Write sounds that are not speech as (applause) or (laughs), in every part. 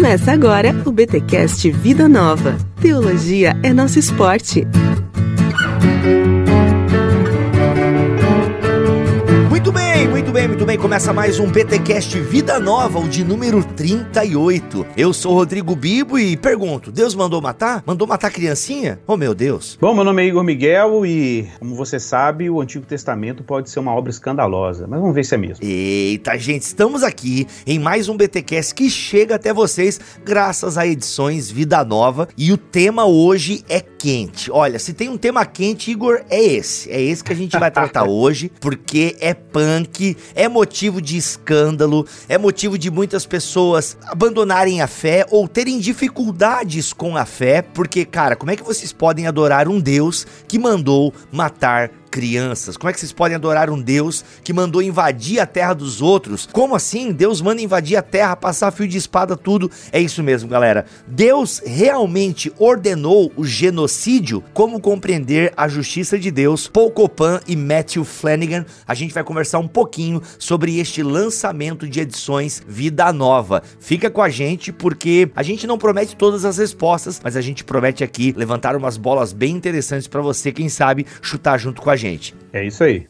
Começa agora o BTcast Vida Nova. Teologia é nosso esporte. Muito bem, muito bem. Começa mais um BTcast Vida Nova, o de número 38. Eu sou Rodrigo Bibo e pergunto: Deus mandou matar? Mandou matar criancinha? Oh, meu Deus. Bom, meu nome é Igor Miguel e, como você sabe, o Antigo Testamento pode ser uma obra escandalosa, mas vamos ver se é mesmo. Eita, gente, estamos aqui em mais um BTcast que chega até vocês graças a edições Vida Nova e o tema hoje é quente. Olha, se tem um tema quente, Igor, é esse. É esse que a gente vai tratar (laughs) hoje, porque é punk, é motivo de escândalo, é motivo de muitas pessoas abandonarem a fé ou terem dificuldades com a fé, porque, cara, como é que vocês podem adorar um Deus que mandou matar crianças? Como é que vocês podem adorar um Deus que mandou invadir a terra dos outros? Como assim? Deus manda invadir a terra, passar fio de espada, tudo? É isso mesmo, galera. Deus realmente ordenou o genocídio? Como compreender a justiça de Deus? Paul Copan e Matthew Flanagan. A gente vai conversar um pouquinho sobre este lançamento de edições Vida Nova. Fica com a gente porque a gente não promete todas as respostas, mas a gente promete aqui levantar umas bolas bem interessantes para você, quem sabe, chutar junto com a gente. É isso aí.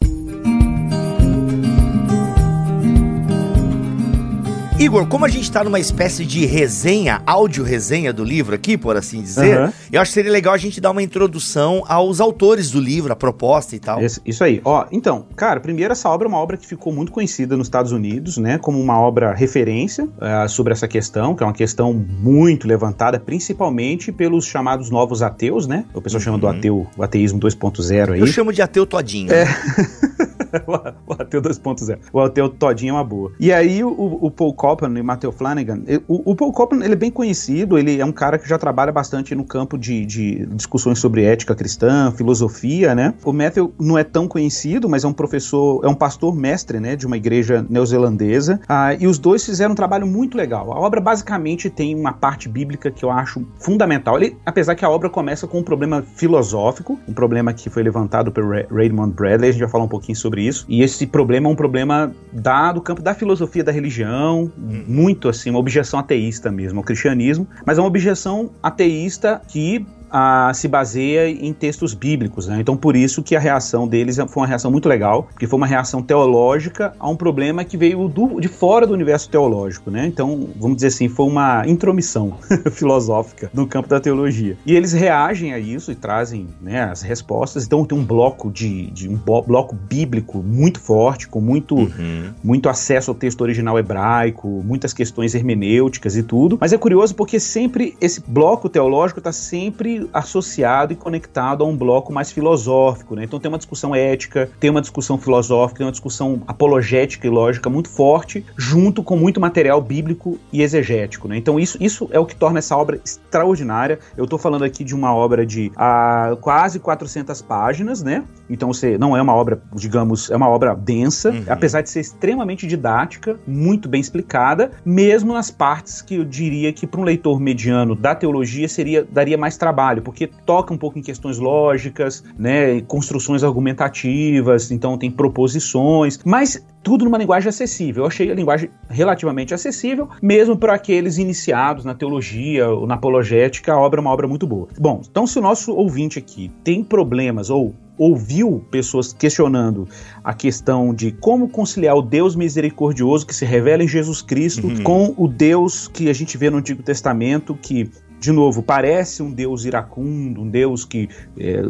Igor, como a gente está numa espécie de resenha, áudio resenha do livro aqui, por assim dizer, uhum. eu acho que seria legal a gente dar uma introdução aos autores do livro, a proposta e tal. Isso, isso aí. Ó, então, cara, primeiro essa obra é uma obra que ficou muito conhecida nos Estados Unidos, né, como uma obra referência uh, sobre essa questão, que é uma questão muito levantada, principalmente pelos chamados novos ateus, né? O pessoal uhum. chama do ateu, o ateísmo 2.0 aí. Eu chamo de ateu todinho. É. (laughs) (laughs) o ateu 2.0. O ateu todinho é uma boa. E aí o, o Paul Copeland e o Matthew Flanagan, o, o, Paul Copeland ele é bem conhecido, ele é um cara que já trabalha bastante no campo de, de discussões sobre ética cristã, filosofia, né? O Matthew não é tão conhecido, mas é um professor, é um pastor mestre, né, de uma igreja neozelandesa. Ah, e os dois fizeram um trabalho muito legal. A obra basicamente tem uma parte bíblica que eu acho fundamental. Ele, apesar que a obra começa com um problema filosófico, um problema que foi levantado pelo Raymond Bradley, a gente vai falar um pouquinho sobre sobre isso. E esse problema é um problema da, do campo da filosofia da religião, muito assim, uma objeção ateísta mesmo, ao cristianismo, mas é uma objeção ateísta que a, se baseia em textos bíblicos, né? Então por isso que a reação deles foi uma reação muito legal, porque foi uma reação teológica a um problema que veio do, de fora do universo teológico, né? Então, vamos dizer assim, foi uma intromissão (laughs) filosófica no campo da teologia. E eles reagem a isso e trazem né, as respostas. Então tem um bloco de, de um bloco bíblico muito forte, com muito, uhum. muito acesso ao texto original hebraico, muitas questões hermenêuticas e tudo. Mas é curioso porque sempre esse bloco teológico está sempre associado e conectado a um bloco mais filosófico, né? Então tem uma discussão ética, tem uma discussão filosófica, tem uma discussão apologética e lógica muito forte, junto com muito material bíblico e exegético, né? Então isso, isso é o que torna essa obra extraordinária. Eu estou falando aqui de uma obra de ah, quase 400 páginas, né? Então você não é uma obra, digamos, é uma obra densa, uhum. apesar de ser extremamente didática, muito bem explicada, mesmo nas partes que eu diria que para um leitor mediano da teologia seria daria mais trabalho porque toca um pouco em questões lógicas, né, construções argumentativas, então tem proposições, mas tudo numa linguagem acessível. Eu achei a linguagem relativamente acessível, mesmo para aqueles iniciados na teologia ou na apologética, a obra é uma obra muito boa. Bom, então se o nosso ouvinte aqui tem problemas ou ouviu pessoas questionando a questão de como conciliar o Deus misericordioso que se revela em Jesus Cristo uhum. com o Deus que a gente vê no Antigo Testamento, que de novo, parece um Deus iracundo, um Deus que é,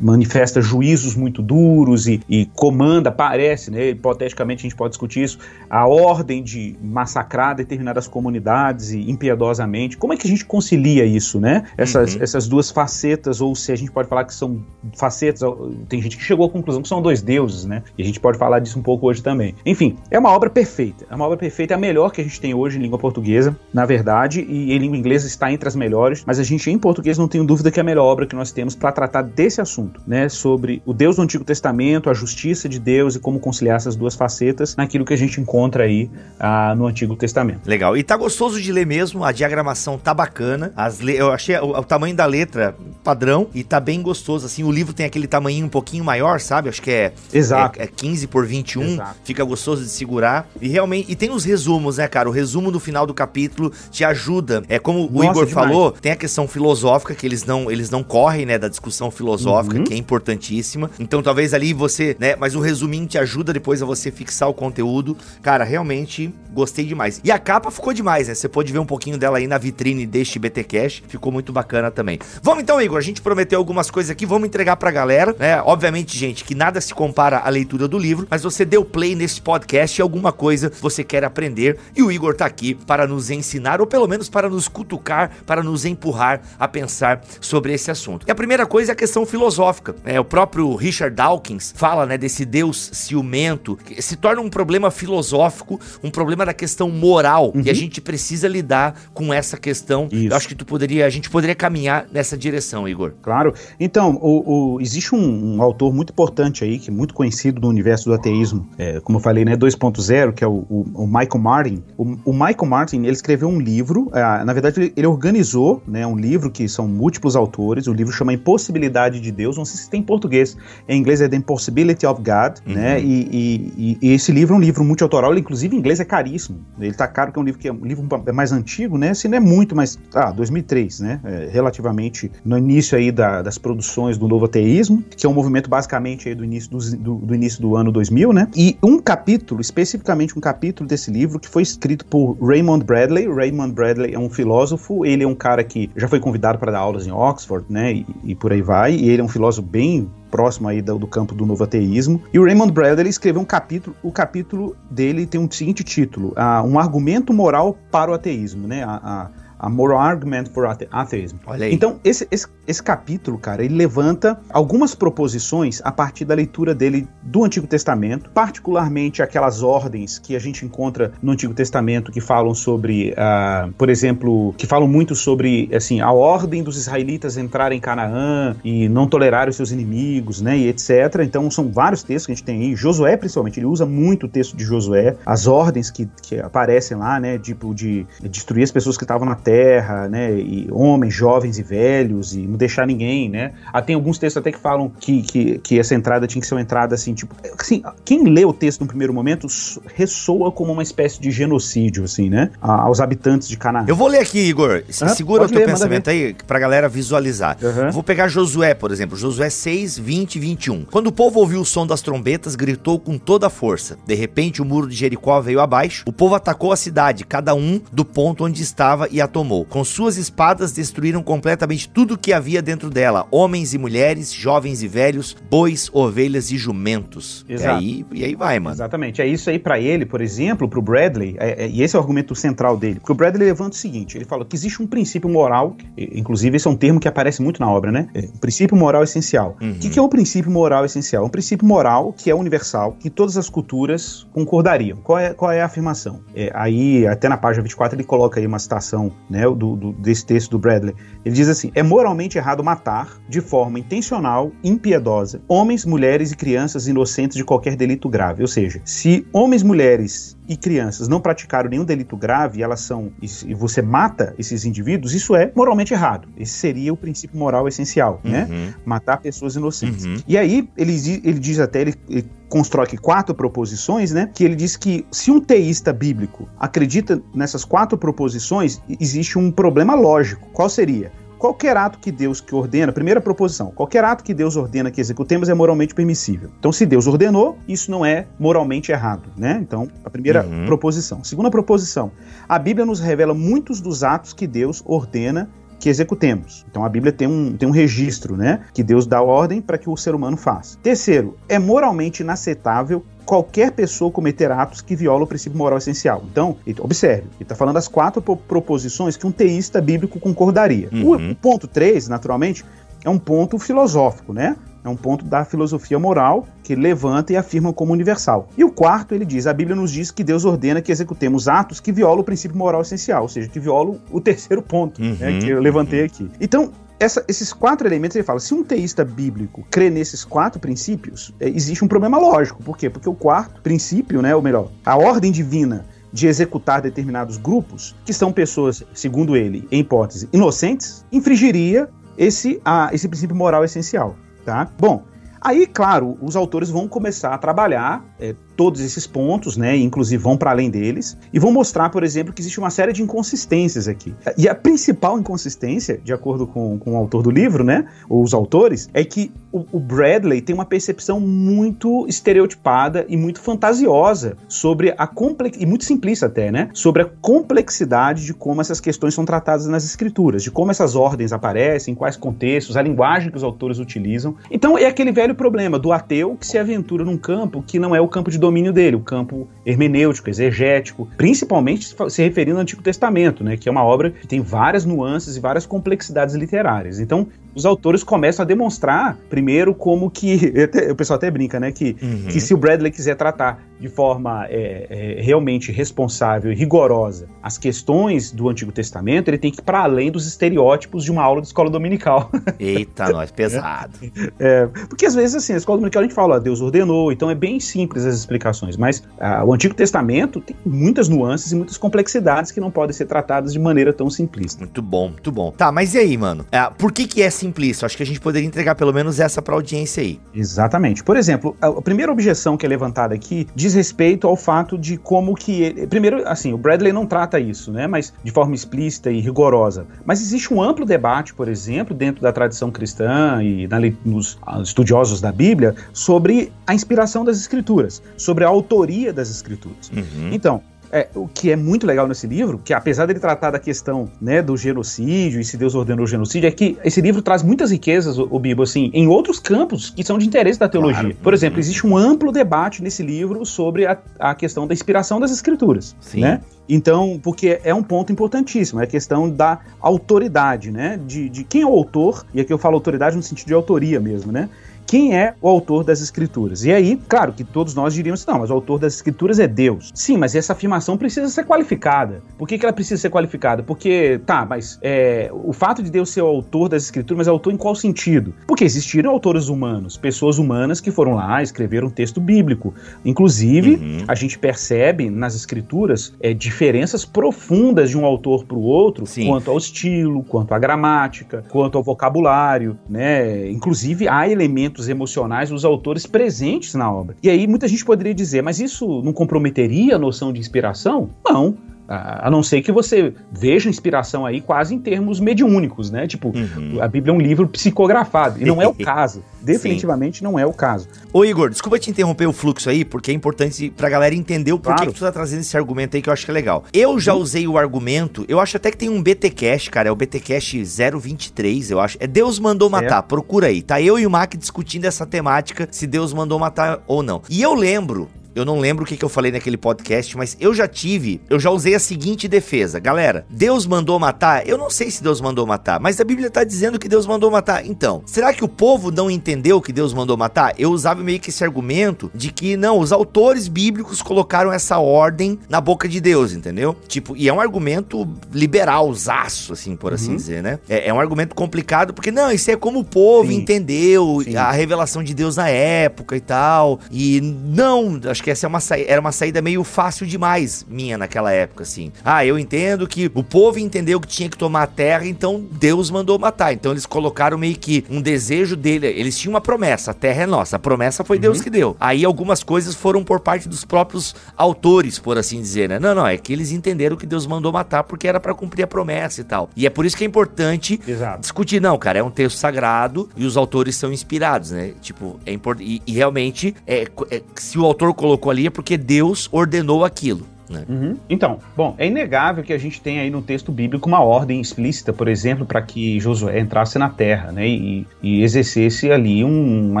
manifesta juízos muito duros e, e, comanda, parece, né, hipoteticamente a gente pode discutir isso, a ordem de massacrar determinadas comunidades e impiedosamente. Como é que a gente concilia isso, né? Essas, uhum. essas duas facetas, ou se a gente pode falar que são facetas, tem gente que chegou à conclusão que são dois deuses, né? E a gente pode falar disso um pouco hoje também. Enfim, é uma obra perfeita. É uma obra perfeita, é a melhor que a gente tem hoje em língua portuguesa, na verdade, e em língua inglesa está entre as das melhores, mas a gente em português não tem dúvida que é a melhor obra que nós temos para tratar desse assunto, né? Sobre o Deus do Antigo Testamento, a justiça de Deus e como conciliar essas duas facetas naquilo que a gente encontra aí ah, no Antigo Testamento. Legal. E tá gostoso de ler mesmo, a diagramação tá bacana. As le... Eu achei o, o, tamanho da letra padrão e tá bem gostoso. Assim, o livro tem aquele tamanho um pouquinho maior, sabe? Acho que é, Exato. é, é 15 por 21. Exato. Fica gostoso de segurar. E realmente. E tem os resumos, né, cara? O resumo do final do capítulo te ajuda. É como Nossa, o Igor demais. Falou, tem a questão filosófica, que eles não, eles não correm, né, da discussão filosófica, uhum. que é importantíssima. Então talvez ali você, né, mas o resuminho te ajuda depois a você fixar o conteúdo. Cara, realmente gostei demais. E a capa ficou demais, né? Você pode ver um pouquinho dela aí na vitrine deste BT Cash. Ficou muito bacana também. Vamos então, Igor. A gente prometeu algumas coisas aqui, vamos entregar pra galera, né? Obviamente, gente, que nada se compara à leitura do livro, mas você deu play nesse podcast e alguma coisa você quer aprender. E o Igor tá aqui para nos ensinar, ou pelo menos para nos cutucar, para nos empurrar a pensar sobre esse assunto. E a primeira coisa é a questão filosófica. É, o próprio Richard Dawkins fala, né, desse Deus ciumento, que se torna um problema filosófico, um problema da questão moral, uhum. e a gente precisa lidar com essa questão. Isso. Eu acho que tu poderia, a gente poderia caminhar nessa direção, Igor. Claro. Então, o, o existe um, um, autor muito importante aí, que é muito conhecido no universo do ateísmo, é, como eu falei, né, 2.0, que é o, o, o, Michael Martin. O, Michael Martin, ele escreveu um livro, é, na verdade ele organizou, né, um livro que são múltiplos autores, o livro chama Impossibilidade de Deus, não sei se tem em português, em inglês é The Impossibility of God, uhum. né, e, e, e, esse livro é um livro multiautoral, inclusive em inglês é caríssimo, ele tá caro, que é um livro que é um livro mais antigo, né, assim, não é muito, mas, ah, 2003, né, é, relativamente no início aí da, das produções do novo ateísmo, que é um movimento basicamente aí do início do, do, do, início do ano 2000, né, e um capítulo, especificamente um capítulo desse livro que foi escrito por Raymond Bradley, Raymond Bradley é um filósofo, ele é um cara que já foi convidado para dar aulas em Oxford, né, e, e por aí vai, e ele é um filósofo bem próximo aí do, do, campo do novo ateísmo. E o Raymond Bradley escreveu um capítulo, o capítulo dele tem o um seguinte título, uh, um argumento moral para o ateísmo, né? A, a, a Moral Argument for Atheism. Olha aí. Então, esse, esse, esse capítulo, cara, ele levanta algumas proposições a partir da leitura dele do Antigo Testamento, particularmente aquelas ordens que a gente encontra no Antigo Testamento que falam sobre, uh, por exemplo, que falam muito sobre, assim, a ordem dos israelitas entrarem em Canaã e não tolerar os seus inimigos, né, e etc. Então, são vários textos que a gente tem aí. Josué, principalmente, ele usa muito o texto de Josué, as ordens que, que aparecem lá, né, tipo, de destruir as pessoas que estavam na terra né, e homens, jovens e velhos, e não deixar ninguém, né. Ah, tem alguns textos até que falam que, que, que essa entrada tinha que ser uma entrada assim, tipo, assim, quem lê o texto no primeiro momento ressoa como uma espécie de genocídio, assim, né, aos habitantes de Canaã. Eu vou ler aqui, Igor, ah, segura o teu ler, pensamento aí pra galera visualizar. Uhum. Vou pegar Josué, por exemplo, Josué 6, 20 e 21. Quando o povo ouviu o som das trombetas, gritou com toda a força. De repente, o muro de Jericó veio abaixo, o povo atacou a cidade, cada um do ponto onde estava e a tomou. Com suas espadas destruíram completamente tudo que havia dentro dela: homens e mulheres, jovens e velhos, bois, ovelhas e jumentos. Exato. E aí, e aí vai, mano. Exatamente. É isso aí para ele, por exemplo, pro Bradley, é, é, e esse é o argumento central dele. Porque o Bradley levanta o seguinte: ele fala que existe um princípio moral, inclusive esse é um termo que aparece muito na obra, né? É, princípio moral essencial. Uhum. O que, que é o princípio moral essencial? É um princípio moral que é universal, que todas as culturas concordariam. Qual é, qual é a afirmação? É, aí, até na página 24, ele coloca aí uma citação, né? do, do, desse texto do Bradley. Ele diz assim: é moralmente errado matar, de forma intencional, impiedosa, homens, mulheres e crianças inocentes de qualquer delito grave. Ou seja, se homens, mulheres e crianças não praticaram nenhum delito grave, elas são e você mata esses indivíduos, isso é moralmente errado. Esse seria o princípio moral essencial, né? uhum. né? Matar pessoas inocentes. Uhum. E aí ele, ele diz até ele, ele constrói aqui quatro proposições, né? Que ele diz que se um teísta bíblico acredita nessas quatro proposições, existe um problema lógico. Qual seria? Qualquer ato que Deus que ordena, primeira proposição, qualquer ato que Deus ordena que executemos é moralmente permissível. Então, se Deus ordenou, isso não é moralmente errado, né? Então, a primeira uhum. proposição. Segunda proposição, a Bíblia nos revela muitos dos atos que Deus ordena que executemos. Então a Bíblia tem um, tem um registro, né? Que Deus dá ordem para que o ser humano faça. Terceiro, é moralmente inaceitável qualquer pessoa cometer atos que violam o princípio moral essencial. Então, observe, ele está falando das quatro proposições que um teísta bíblico concordaria. Uhum. O, o ponto 3, naturalmente, é um ponto filosófico, né? É um ponto da filosofia moral que levanta e afirma como universal. E o quarto, ele diz: a Bíblia nos diz que Deus ordena que executemos atos que violam o princípio moral essencial, ou seja, que violam o terceiro ponto né, uhum, né, que eu levantei uhum. aqui. Então, essa, esses quatro elementos, ele fala: se um teísta bíblico crê nesses quatro princípios, é, existe um problema lógico. Por quê? Porque o quarto princípio, né, ou melhor, a ordem divina de executar determinados grupos, que são pessoas, segundo ele, em hipótese, inocentes, infringiria esse, a, esse princípio moral essencial tá? Bom, aí, claro, os autores vão começar a trabalhar é, todos esses pontos, né? Inclusive vão para além deles e vão mostrar, por exemplo, que existe uma série de inconsistências aqui. E a principal inconsistência, de acordo com, com o autor do livro, né? Ou os autores, é que o, o Bradley tem uma percepção muito estereotipada e muito fantasiosa sobre a complex e muito simplista até, né? Sobre a complexidade de como essas questões são tratadas nas escrituras, de como essas ordens aparecem, em quais contextos, a linguagem que os autores utilizam. Então é aquele velho problema do ateu que se aventura num campo que não é o campo de domínio dele, o campo hermenêutico, exegético, principalmente se referindo ao Antigo Testamento, né, que é uma obra que tem várias nuances e várias complexidades literárias. Então, os autores começam a demonstrar, primeiro, como que. (laughs) o pessoal até brinca, né? Que, uhum. que se o Bradley quiser tratar de forma é, é, realmente responsável e rigorosa as questões do Antigo Testamento, ele tem que ir para além dos estereótipos de uma aula de escola dominical. (laughs) Eita, nós, pesado. É, porque às vezes, assim, a escola dominical a gente fala, Deus ordenou, então é bem simples as explicações, mas ah, o Antigo Testamento tem muitas nuances e muitas complexidades que não podem ser tratadas de maneira tão simplista. Muito bom, muito bom. Tá, mas e aí, mano? É, por que que é simplista. Acho que a gente poderia entregar pelo menos essa para a audiência aí. Exatamente. Por exemplo, a primeira objeção que é levantada aqui diz respeito ao fato de como que ele, primeiro, assim, o Bradley não trata isso, né, mas de forma explícita e rigorosa. Mas existe um amplo debate, por exemplo, dentro da tradição cristã e na, nos estudiosos da Bíblia sobre a inspiração das escrituras, sobre a autoria das escrituras. Uhum. Então, é, o que é muito legal nesse livro, que apesar dele tratar da questão né, do genocídio e se Deus ordenou o genocídio, é que esse livro traz muitas riquezas, o, o Bibo, assim, em outros campos que são de interesse da teologia. Claro. Por exemplo, existe um amplo debate nesse livro sobre a, a questão da inspiração das escrituras. Sim. Né? Então, porque é um ponto importantíssimo, é a questão da autoridade, né? De, de quem é o autor, e aqui eu falo autoridade no sentido de autoria mesmo, né? Quem é o autor das escrituras. E aí, claro que todos nós diríamos, não, mas o autor das escrituras é Deus. Sim, mas essa afirmação precisa ser qualificada. Por que, que ela precisa ser qualificada? Porque, tá, mas é, o fato de Deus ser o autor das escrituras, mas é autor em qual sentido? Porque existiram autores humanos, pessoas humanas que foram lá, escreveram um texto bíblico. Inclusive, uhum. a gente percebe nas escrituras é, diferenças profundas de um autor para o outro, Sim. quanto ao estilo, quanto à gramática, quanto ao vocabulário, né? Inclusive, há elementos aspectos emocionais dos autores presentes na obra. E aí muita gente poderia dizer, mas isso não comprometeria a noção de inspiração? Não. A não ser que você veja inspiração aí quase em termos mediúnicos, né? Tipo, uhum. a Bíblia é um livro psicografado. E não é o (laughs) caso. Definitivamente Sim. não é o caso. Ô, Igor, desculpa te interromper o fluxo aí, porque é importante pra galera entender o porquê claro. que tu tá trazendo esse argumento aí que eu acho que é legal. Eu já usei o argumento, eu acho até que tem um BTcast, cara, é o BTcast 023, eu acho. É Deus mandou matar, é. procura aí. Tá eu e o Mac discutindo essa temática, se Deus mandou matar ou não. E eu lembro eu não lembro o que, que eu falei naquele podcast, mas eu já tive, eu já usei a seguinte defesa. Galera, Deus mandou matar? Eu não sei se Deus mandou matar, mas a Bíblia tá dizendo que Deus mandou matar. Então, será que o povo não entendeu que Deus mandou matar? Eu usava meio que esse argumento de que não, os autores bíblicos colocaram essa ordem na boca de Deus, entendeu? Tipo, e é um argumento liberal, zaço, assim, por assim uhum. assim dizer, né? É, é, um argumento complicado, porque não, isso é como o povo Sim. entendeu Sim. a revelação de Deus na época e tal. E não, acho acho que essa é uma era uma saída meio fácil demais minha naquela época, assim. Ah, eu entendo que o povo entendeu que tinha que tomar a terra, então Deus mandou matar. Então eles colocaram meio que um desejo dele. Eles tinham uma promessa: a terra é nossa. A promessa foi uhum. Deus que deu. Aí algumas coisas foram por parte dos próprios autores, por assim dizer, né? Não, não, é que eles entenderam que Deus mandou matar porque era para cumprir a promessa e tal. E é por isso que é importante Exato. discutir. Não, cara, é um texto sagrado e os autores são inspirados, né? Tipo, é importante. E, e, realmente, é, é, se o autor colocou colocou ali é porque Deus ordenou aquilo. Né? Uhum. Então, bom, é inegável que a gente tem aí no texto bíblico uma ordem explícita, por exemplo, para que Josué entrasse na terra né, e, e exercesse ali um, uma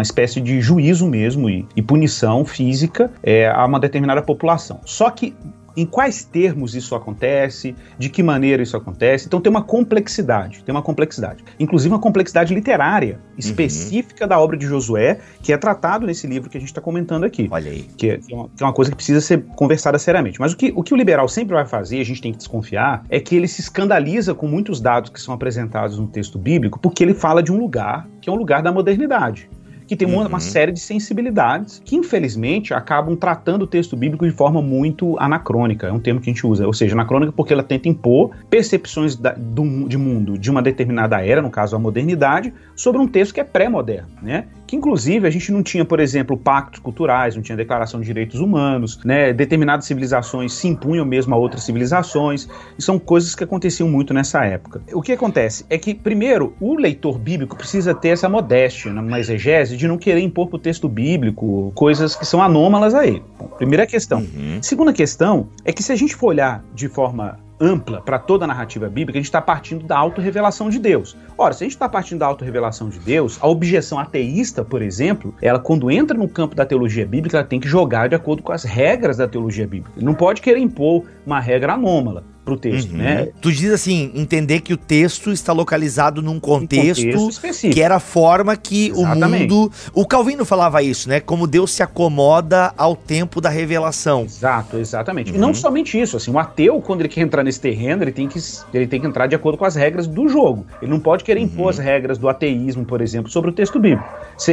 espécie de juízo mesmo e, e punição física é, a uma determinada população. Só que em quais termos isso acontece, de que maneira isso acontece. Então tem uma complexidade, tem uma complexidade. Inclusive uma complexidade literária específica uhum. da obra de Josué, que é tratado nesse livro que a gente está comentando aqui. Olha aí. Que é, que é, uma, coisa que precisa ser conversada seriamente. Mas o que, o que o liberal sempre vai fazer, a gente tem que desconfiar, é que ele se escandaliza com muitos dados que são apresentados no texto bíblico, porque ele fala de um lugar que é um lugar da modernidade que tem uma, uhum. uma, série de sensibilidades que, infelizmente, acabam tratando o texto bíblico de forma muito anacrônica. É um termo que a gente usa. Ou seja, anacrônica porque ela tenta impor percepções da, do, de mundo de uma determinada era, no caso a modernidade, sobre um texto que é pré-moderno, né? Que inclusive a gente não tinha, por exemplo, pactos culturais, não tinha declaração de direitos humanos, né? Determinadas civilizações se impunham mesmo a outras civilizações, e são coisas que aconteciam muito nessa época. O que acontece é que, primeiro, o leitor bíblico precisa ter essa modéstia na exegese de não querer impor para o texto bíblico coisas que são anômalas a ele. Bom, primeira questão. Uhum. Segunda questão é que se a gente for olhar de forma ampla para toda a narrativa bíblica, a gente está partindo da autorrevelação de Deus. Ora, se a gente está partindo da autorrevelação de Deus, a objeção ateísta, por exemplo, ela quando entra no campo da teologia bíblica, ela tem que jogar de acordo com as regras da teologia bíblica. Não pode querer impor uma regra anômala para o texto, uhum. né? Tu diz assim, entender que o texto está localizado num contexto, um contexto que era a forma que Exatamente. o mundo... O Calvino falava isso, né? Como Deus se acomoda ao tempo da revelação. Exato, exatamente. Uhum. E não somente isso, assim, o ateu, quando ele quer entrar nesse terreno, ele tem que, ele tem que entrar de acordo com as regras do jogo. Ele não pode querer impor uhum. as regras do ateísmo, por exemplo, sobre o texto bíblico.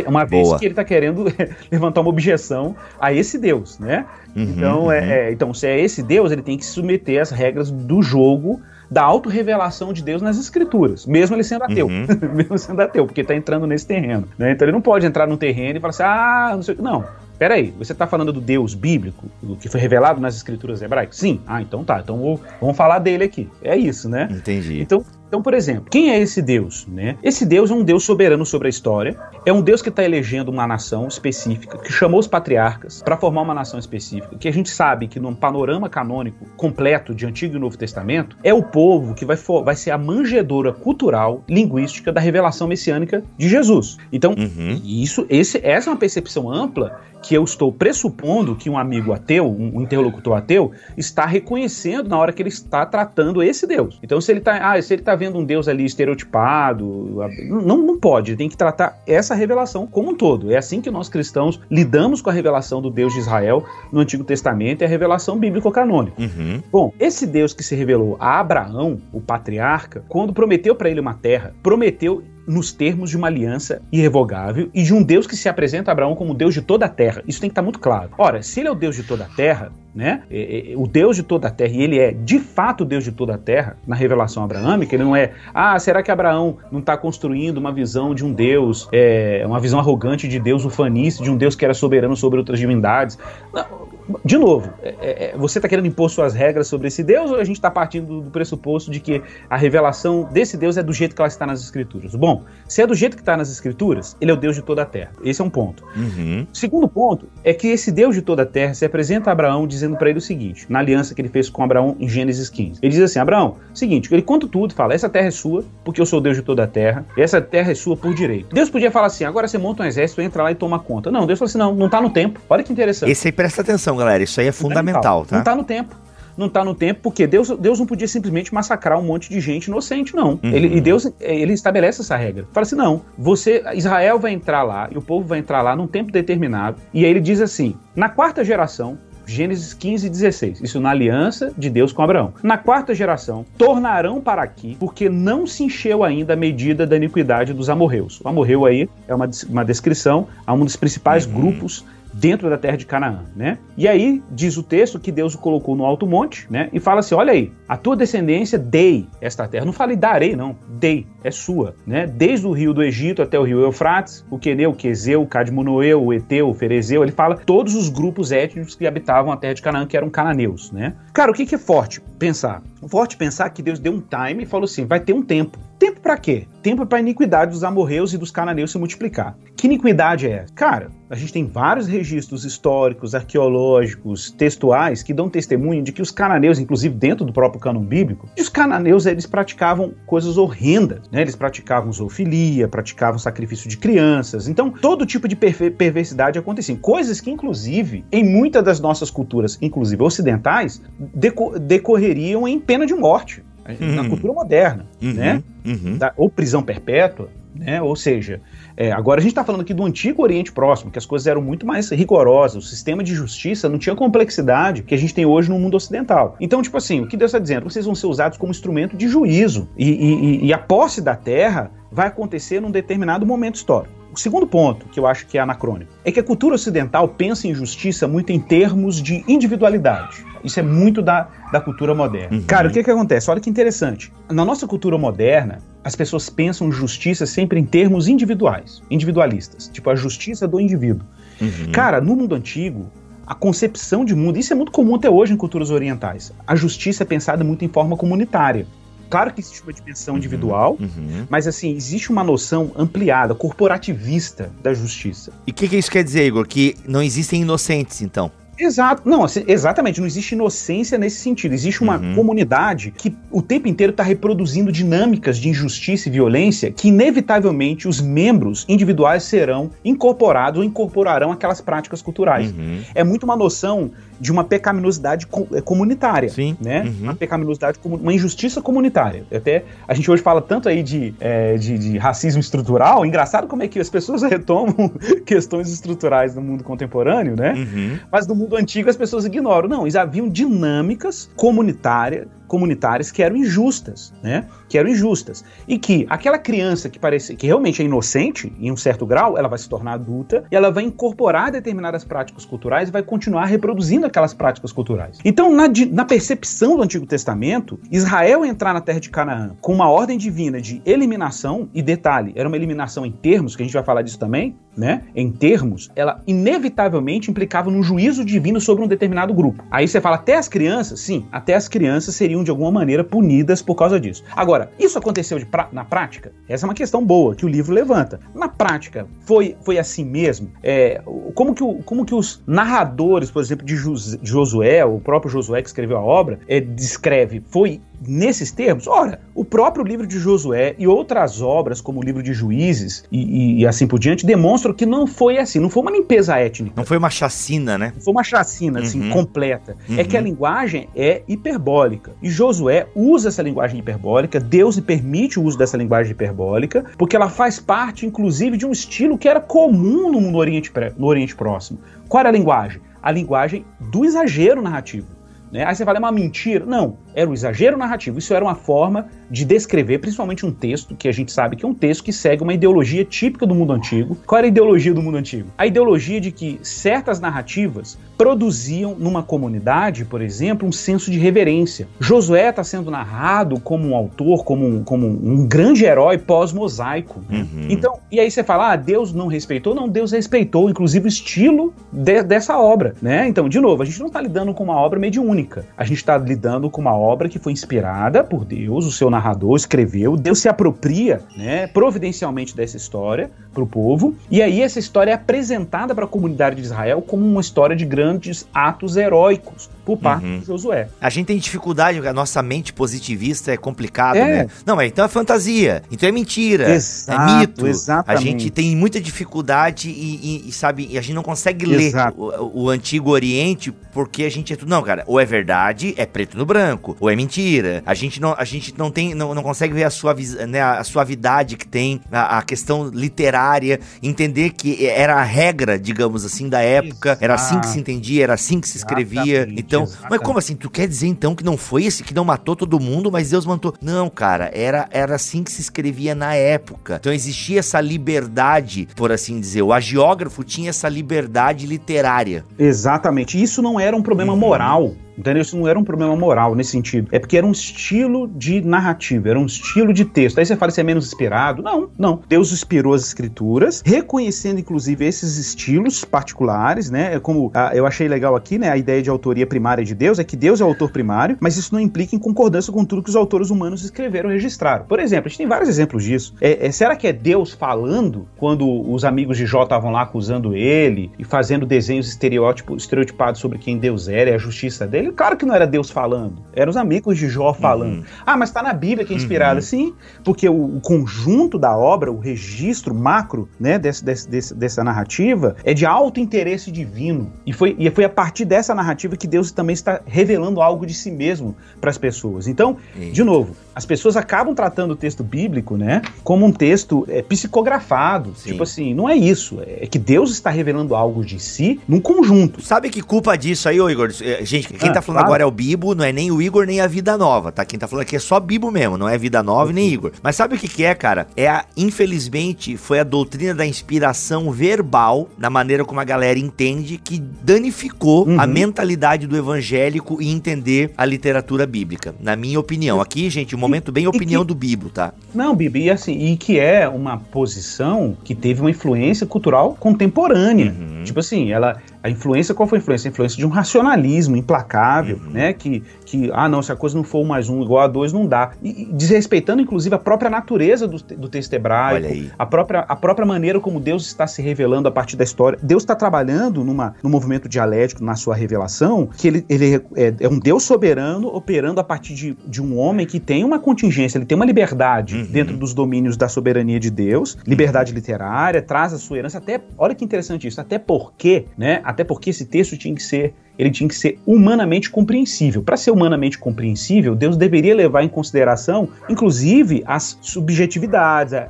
Uma vez Boa. que ele está querendo (laughs) levantar uma objeção a esse Deus, né? Uhum, então, é, uhum. é, então, se é esse Deus, ele tem que se submeter às regras do jogo da autorrevelação de Deus nas escrituras, mesmo ele sendo ateu. Uhum. (laughs) mesmo sendo ateu, porque está entrando nesse terreno. Né? Então ele não pode entrar num terreno e falar assim, ah, não sei o que. Não. Peraí, você está falando do Deus bíblico, do que foi revelado nas escrituras hebraicas? Sim. Ah, então tá. Então vou, vamos falar dele aqui. É isso, né? Entendi. Então, então, por exemplo, quem é esse Deus? Né? Esse Deus é um Deus soberano sobre a história, é um Deus que está elegendo uma nação específica, que chamou os patriarcas para formar uma nação específica, que a gente sabe que num panorama canônico completo de Antigo e Novo Testamento, é o povo que vai, for, vai ser a manjedora cultural, linguística da revelação messiânica de Jesus. Então, uhum. isso, esse, essa é uma percepção ampla que eu estou pressupondo que um amigo ateu, um interlocutor ateu, está reconhecendo na hora que ele está tratando esse Deus. Então, se ele está, ah, se ele está vendo um Deus ali estereotipado, não, não pode, tem que tratar essa revelação como um todo. É assim que nós cristãos lidamos com a revelação do Deus de Israel no Antigo Testamento e a revelação bíblico-canônica. Uhum. Bom, esse Deus que se revelou a Abraão, o patriarca, quando prometeu para ele uma terra, prometeu nos termos de uma aliança irrevogável e de um Deus que se apresenta a Abraão como Deus de toda a terra. Isso tem que estar muito claro. Ora, se ele é o Deus de toda a terra, né? É, é, o Deus de toda a terra, e ele é de fato Deus de toda a terra, na revelação abraâmica, ele não é, ah, será que Abraão não está construindo uma visão de um Deus, é, uma visão arrogante de Deus ufanista, de um Deus que era soberano sobre outras divindades? Não, de novo, é, é, é você está querendo impor suas regras sobre esse Deus ou a gente está partindo do, do, pressuposto de que a revelação desse Deus é do jeito que ela está nas Escrituras? Bom, se é do jeito que está nas Escrituras, ele é o Deus de toda a terra. Esse é um ponto. Uhum. Segundo ponto é que esse Deus de toda a terra se apresenta a Abraão dizendo para ele o seguinte, na aliança que ele fez com Abraão em Gênesis 15. Ele diz assim: Abraão, seguinte, ele conta tudo, fala: essa terra é sua, porque eu sou o Deus de toda a terra, e essa terra é sua por direito. Deus podia falar assim: agora você monta um exército, entra lá e toma conta. Não, Deus falou assim: não, não está no tempo. Olha que interessante. Esse aí presta atenção, galera. Isso aí é fundamental, tá? Não tá no tempo. Não tá no tempo, porque Deus, Deus não podia simplesmente massacrar um monte de gente inocente, não. Uhum. Ele, e Deus ele estabelece essa regra. Fala assim: não, você, Israel vai entrar lá e o povo vai entrar lá num tempo determinado. E aí ele diz assim: na quarta geração, Gênesis 15, 16. Isso na aliança de Deus com Abraão. Na quarta geração, tornarão para aqui, porque não se encheu ainda a medida da iniquidade dos amorreus. O amorreu aí é uma, uma descrição a um dos principais uhum. grupos dentro da terra de Canaã, né? E aí diz o texto que Deus o colocou no alto monte, né? E fala assim: olha aí, a tua descendência dei esta terra. Não falei darei, não. Dei, é sua, né? Desde o rio do Egito até o rio Eufrates, o Queneu, o Quezeu, o Cadmonoeu, o Eteu, o Ferezeu, ele fala todos os grupos étnicos que habitavam a terra de Canaã, que eram cananeus, né? Cara, o que, que é forte pensar? Forte pensar que Deus deu um time e falou assim: vai ter um tempo. Tempo para quê? Tempo para a iniquidade dos amorreus e dos cananeus se multiplicar. Que iniquidade é essa? Cara, a gente tem vários registros históricos, arqueológicos, textuais que dão testemunho de que os cananeus, inclusive dentro do próprio cânon bíblico, os cananeus eles praticavam coisas horrendas, né? Eles praticavam zoofilia, praticavam sacrifício de crianças. Então, todo tipo de perversidade acontecia. Coisas que, inclusive, em muitas das nossas culturas, inclusive ocidentais, deco decorreriam em pena de morte. Uhum. Na cultura moderna, uhum. né? Uhum. Da, ou prisão perpétua, né? Ou seja, é, agora a gente está falando aqui do antigo Oriente Próximo, que as coisas eram muito mais rigorosas, o sistema de justiça não tinha complexidade que a gente tem hoje no mundo ocidental. Então, tipo assim, o que Deus está dizendo? Vocês vão ser usados como instrumento de juízo e, e, e a posse da terra vai acontecer num determinado momento histórico. O segundo ponto, que eu acho que é anacrônico, é que a cultura ocidental pensa em justiça muito em termos de individualidade. Isso é muito da, da cultura moderna. Uhum. Cara, o que, que acontece? Olha que interessante. Na nossa cultura moderna, as pessoas pensam justiça sempre em termos individuais, individualistas. Tipo, a justiça do indivíduo. Uhum. Cara, no mundo antigo, a concepção de mundo, isso é muito comum até hoje em culturas orientais. A justiça é pensada muito em forma comunitária. Claro que existe uma dimensão uhum, individual, uhum. mas assim, existe uma noção ampliada, corporativista da justiça. E o que, que isso quer dizer, Igor? Que não existem inocentes, então? Exato, não, assim, exatamente, não existe inocência nesse sentido. Existe uma uhum. comunidade que o tempo inteiro está reproduzindo dinâmicas de injustiça e violência que, inevitavelmente, os membros individuais serão incorporados ou incorporarão aquelas práticas culturais. Uhum. É muito uma noção de uma pecaminosidade eh, comunitária, Sim. né? Uhum. Uma pecaminosidade, uma injustiça comunitária. Até a gente hoje fala tanto aí de, é, de, de, racismo estrutural, engraçado como é que as pessoas (laughs) retomam (laughs) questões estruturais no mundo contemporâneo, né? Uhum. Mas no mundo antigo as pessoas ignoram. Não, eles haviam dinâmicas comunitárias comunitárias que eram injustas, né? Que eram injustas. E que aquela criança que parece que realmente é inocente, em um certo grau, ela vai se tornar adulta e ela vai incorporar determinadas práticas culturais e vai continuar reproduzindo aquelas práticas culturais. Então, na, na percepção do Antigo Testamento, Israel entrar na terra de Canaã com uma ordem divina de eliminação, e detalhe, era uma eliminação em termos, que a gente vai falar disso também, né? Em termos, ela inevitavelmente implicava num juízo divino sobre um determinado grupo. Aí você fala, até as crianças? Sim, até as crianças seriam seriam de alguma maneira punidas por causa disso. Agora, isso aconteceu na prática? Essa é uma questão boa que o livro levanta. Na prática, foi, foi assim mesmo? É, como, que o, como que os narradores, por exemplo, de Josué, o próprio Josué que escreveu a obra, é, descreve? Foi nesses termos? Ora, o próprio livro de Josué e outras obras, como o livro de Juízes e, e, e, assim por diante, demonstram que não foi assim, não foi uma limpeza étnica. Não foi uma chacina, né? Não foi uma chacina, assim, uhum. completa. Uhum. É que a linguagem é hiperbólica. E Josué usa essa linguagem hiperbólica, Deus lhe permite o uso dessa linguagem hiperbólica, porque ela faz parte, inclusive, de um estilo que era comum no, no Oriente, no Oriente Próximo. Qual era a linguagem? A linguagem do exagero narrativo. Né? Aí você fala, é uma mentira. Não, era um exagero narrativo. Isso era uma forma de descrever, principalmente um texto, que a gente sabe que é um texto que segue uma ideologia típica do mundo antigo. Qual era a ideologia do mundo antigo? A ideologia de que certas narrativas produziam numa comunidade, por exemplo, um senso de reverência. Josué está sendo narrado como um autor, como um, como um grande herói pós-mosaico. Uhum. Então, e aí você fala, ah, Deus não respeitou? Não, Deus respeitou, inclusive, o estilo de, dessa obra, né? Então, de novo, a gente não está lidando com uma obra mediúnica. A gente está lidando com uma obra que foi inspirada por Deus, o seu narrador escreveu, Deus se apropria, né, providencialmente dessa história para o povo, e aí essa história é apresentada para a comunidade de Israel como uma história de grandes atos heróicos por parte uhum. de Josué. A gente tem dificuldade, a nossa mente positivista é complicada, é. né? Não, mas então é fantasia, então é mentira, Exato, é mito. Exatamente. A gente tem muita dificuldade e, e, e sabe, e a gente não consegue ler o, o, Antigo Oriente porque a gente é tudo. Não, cara, ou é verdade, é preto no branco, ou é mentira. A gente não, a gente não tem, não, não consegue ver a, né, a suavidade que tem, a, a questão literária, entender que era a regra, digamos assim, da época, Exato. era assim que se entendia, era assim que se escrevia. Exatamente. Então, então, mas como assim? Tu quer dizer então que não foi esse que não matou todo mundo, mas Deus matou? Não, cara, era, era assim que se escrevia na época. Então existia essa liberdade, por assim dizer. O agiógrafo tinha essa liberdade literária. Exatamente. Isso não era um problema uhum. moral Entendeu? Isso não era um problema moral nesse sentido. É porque era um estilo de narrativa, era um estilo de texto. Aí você fala se é menos inspirado. Não, não. Deus inspirou as escrituras, reconhecendo inclusive esses estilos particulares, né? É como a, eu achei legal aqui, né? A ideia de autoria primária de Deus é que Deus é o autor primário, mas isso não implica em concordância com tudo que os autores humanos escreveram e registraram. Por exemplo, a gente tem vários exemplos disso. É, é, será que é Deus falando quando os amigos de Jó estavam lá acusando ele e fazendo desenhos estereotipados sobre quem Deus era e a justiça dele? Claro que não era Deus falando, eram os amigos de Jó falando. Uhum. Ah, mas está na Bíblia que é inspirada. Uhum. Sim, porque o, o, conjunto da obra, o registro macro né, desse, desse, desse, dessa narrativa é de alto interesse divino. E foi, e foi a partir dessa narrativa que Deus também está revelando algo de si mesmo para as pessoas. Então, Eita. de novo, as pessoas acabam tratando o texto bíblico, né, como um texto é, psicografado. Sim. Tipo assim, não é isso. É que Deus está revelando algo de si num conjunto. Sabe que culpa disso aí, ô Igor? É, gente, quem ah, tá falando claro. agora é o Bibo, não é nem o Igor nem a Vida Nova, tá? Quem tá falando aqui é só Bibo mesmo, não é Vida Nova nem Igor. Mas sabe o que que é, cara? É a, infelizmente, foi a doutrina da inspiração verbal, na maneira como a galera entende, que danificou uhum. a mentalidade do evangélico e entender a literatura bíblica. Na minha opinião. Aqui, gente, um momento bem opinião que, do Bibo, tá? Não, Bibo, e assim, e que é uma posição que teve uma influência cultural contemporânea. Uhum. Tipo assim, ela a influência, qual foi a influência? A influência de um racionalismo implacável, uhum. né? Que, que, ah, não, se a coisa não for um mais um igual a dois, não dá. E, desrespeitando, inclusive, a própria natureza do, do texto hebraico, a própria, a própria maneira como Deus está se revelando a partir da história. Deus está trabalhando numa, num movimento dialético na sua revelação, que ele, ele é, é, um Deus soberano operando a partir de, de um homem que tem uma contingência, ele tem uma liberdade uhum. dentro dos domínios da soberania de Deus, liberdade literária, traz a sua herança, até, olha que interessante isso, até porque, né? Até porque esse texto tinha que ser ele tinha que ser humanamente compreensível. Para ser humanamente compreensível, Deus deveria levar em consideração, inclusive, as subjetividades, a,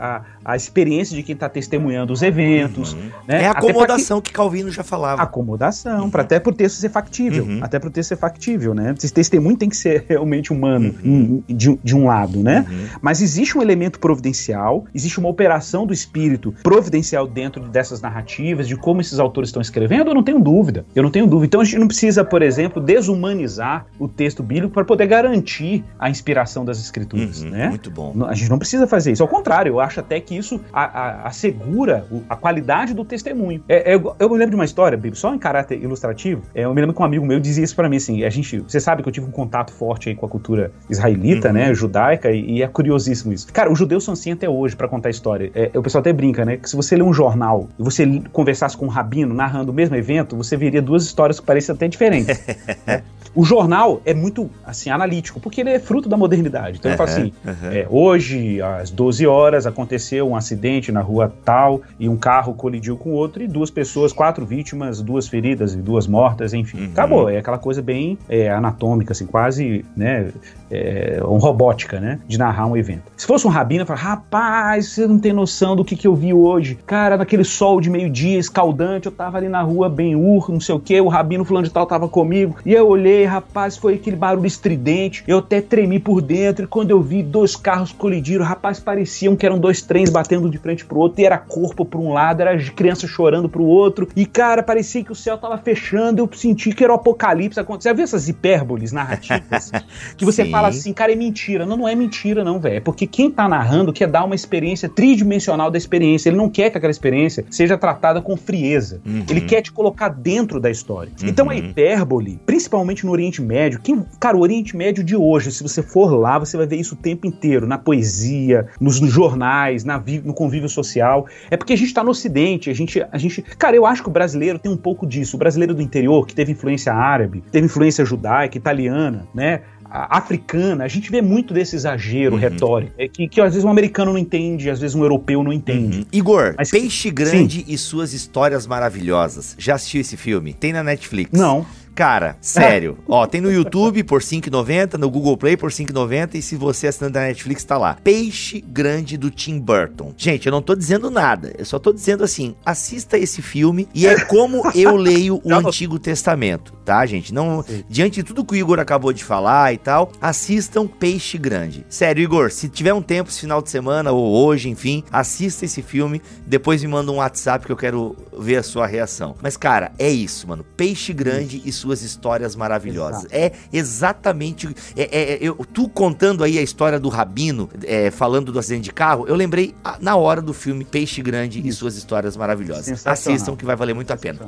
a, a experiência de quem está testemunhando os eventos. Uhum. Né? É a acomodação que, que, Calvino já falava. Acomodação, uhum. para até por texto ser factível. Uhum. Até para o texto ser factível, né? Esse testemunho tem que ser (laughs) realmente humano, uhum. de, de, um lado, né? Uhum. Mas existe um elemento providencial, existe uma operação do espírito providencial dentro dessas narrativas, de como esses autores estão escrevendo, eu não tenho dúvida. Eu não tenho dúvida. Então a gente não precisa precisa, por exemplo, desumanizar o texto bíblico para poder garantir a inspiração das escrituras, uhum, né? Muito bom. A gente não precisa fazer isso. Ao contrário, eu acho até que isso a, a, assegura a qualidade do testemunho. É, é, eu me lembro de uma história, Bíblia, só em caráter ilustrativo. É, eu me lembro que um amigo meu dizia isso para mim assim. A gente, você sabe que eu tive um contato forte aí com a cultura israelita, uhum. né, judaica, e, e, é curiosíssimo isso. Cara, os judeus são assim até hoje para contar história. É, o pessoal até brinca, né, que se você ler um jornal e você conversasse com um rabino narrando o mesmo evento, você veria duas histórias que parecem até diferentes. (laughs) né? O jornal é muito assim analítico, porque ele é fruto da modernidade. Então uhum, ele fala assim: uhum. é, hoje, às 12 horas, aconteceu um acidente na rua tal, e um carro colidiu com outro, e duas pessoas, quatro vítimas, duas feridas e duas mortas, enfim. Uhum. Acabou. É aquela coisa bem é, anatômica, assim, quase, né? É, um robótica, né? De narrar um evento. Se fosse um rabino, eu falo, rapaz, você não tem noção do que, que eu vi hoje. Cara, naquele sol de meio-dia escaldante, eu tava ali na rua, bem urro, não sei o que, o rabino fulano de tal tava comigo, e eu olhei, rapaz, foi aquele barulho estridente, eu até tremi por dentro, e quando eu vi dois carros colidiram, rapaz, pareciam que eram dois trens batendo de frente pro outro, e era corpo pra um lado, era criança chorando pro outro, e cara, parecia que o céu tava fechando, eu senti que era o apocalipse acontecendo. Já viu essas hipérboles narrativas? (laughs) que você Sim. fala assim, cara, é mentira. Não, não é mentira, não, velho. É porque quem tá narrando quer dar uma experiência tridimensional da experiência. Ele não quer que aquela experiência seja tratada com frieza. Uhum. Ele quer te colocar dentro da história. Uhum. Então a hipérbole, principalmente no Oriente Médio, quem, cara, o Oriente Médio de hoje, se você for lá, você vai ver isso o tempo inteiro, na poesia, nos, nos jornais, na, no convívio social. É porque a gente tá no Ocidente, a gente, a gente. Cara, eu acho que o brasileiro tem um pouco disso. O brasileiro do interior, que teve influência árabe, teve influência judaica, italiana, né? africana, a gente vê muito desse exagero uhum. retórico, é que, que às vezes um americano não entende, às vezes um europeu não entende. Uhum. Igor, Mas, Peixe Grande sim. e suas histórias maravilhosas. Já assistiu esse filme? Tem na Netflix. Não. Cara, sério. (laughs) Ó, tem no YouTube por 5,90, no Google Play por 5,90 e se você assinando da Netflix tá lá. Peixe Grande do Tim Burton. Gente, eu não tô dizendo nada. Eu só tô dizendo assim, assista esse filme e é como eu leio o (laughs) Antigo Testamento, tá, gente? Não, diante de tudo que o Igor acabou de falar e tal, assistam Peixe Grande. Sério, Igor, se tiver um tempo esse final de semana ou hoje, enfim, assista esse filme, depois me manda um WhatsApp que eu quero ver a sua reação. Mas cara, é isso, mano. Peixe Grande e sua suas histórias maravilhosas. Exato. É exatamente. É, é, é, eu, tu contando aí a história do Rabino, é, falando do acidente de carro, eu lembrei na hora do filme Peixe Grande e suas histórias maravilhosas. Assistam que vai valer muito a pena.